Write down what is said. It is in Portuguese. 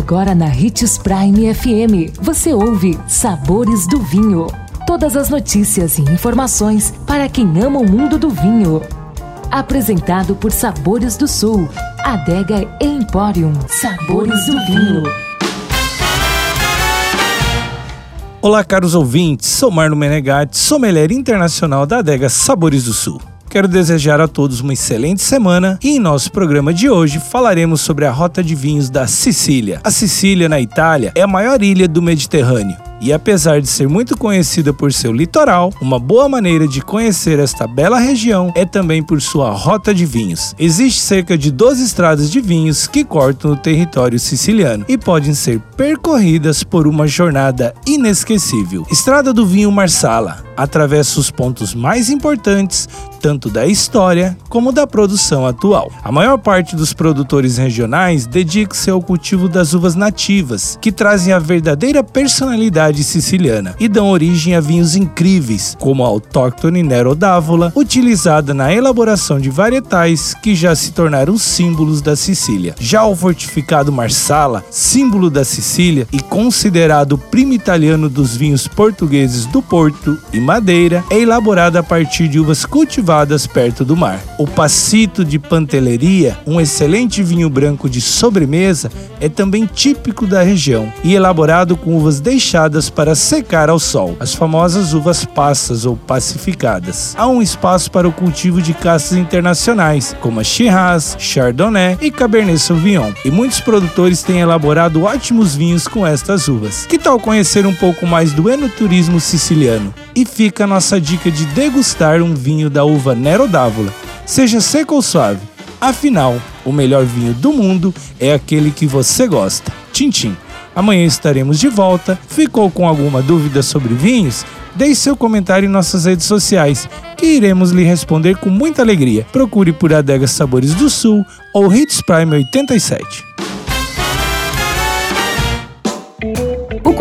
Agora na Ritz Prime FM, você ouve Sabores do Vinho. Todas as notícias e informações para quem ama o mundo do vinho. Apresentado por Sabores do Sul, Adega Emporium. Sabores do Vinho. Olá, caros ouvintes. Sou Marno Menegatti, sommelier internacional da Adega Sabores do Sul. Quero desejar a todos uma excelente semana e em nosso programa de hoje falaremos sobre a rota de vinhos da Sicília. A Sicília, na Itália, é a maior ilha do Mediterrâneo e apesar de ser muito conhecida por seu litoral, uma boa maneira de conhecer esta bela região é também por sua rota de vinhos. Existe cerca de 12 estradas de vinhos que cortam o território siciliano e podem ser percorridas por uma jornada inesquecível. Estrada do Vinho Marsala atravessa os pontos mais importantes tanto da história como da produção atual. A maior parte dos produtores regionais dedica-se ao cultivo das uvas nativas, que trazem a verdadeira personalidade siciliana e dão origem a vinhos incríveis, como a autóctone Nero d'Avola, utilizada na elaboração de varietais que já se tornaram símbolos da Sicília. Já o fortificado Marsala, símbolo da Sicília e considerado primo italiano dos vinhos portugueses do Porto e Madeira, é elaborado a partir de uvas cultivadas perto do mar. O Passito de Panteleria, um excelente vinho branco de sobremesa, é também típico da região e elaborado com uvas deixadas para secar ao sol, as famosas uvas passas ou pacificadas. Há um espaço para o cultivo de castas internacionais, como a Shiraz, Chardonnay e Cabernet Sauvignon, e muitos produtores têm elaborado ótimos vinhos com estas uvas. Que tal conhecer um pouco mais do enoturismo siciliano? E fica a nossa dica de degustar um vinho da uva Nero d'Avola, seja seco ou suave. Afinal, o melhor vinho do mundo é aquele que você gosta. Tintim. Amanhã estaremos de volta. Ficou com alguma dúvida sobre vinhos? Deixe seu comentário em nossas redes sociais, que iremos lhe responder com muita alegria. Procure por Adega Sabores do Sul ou Hits Prime 87.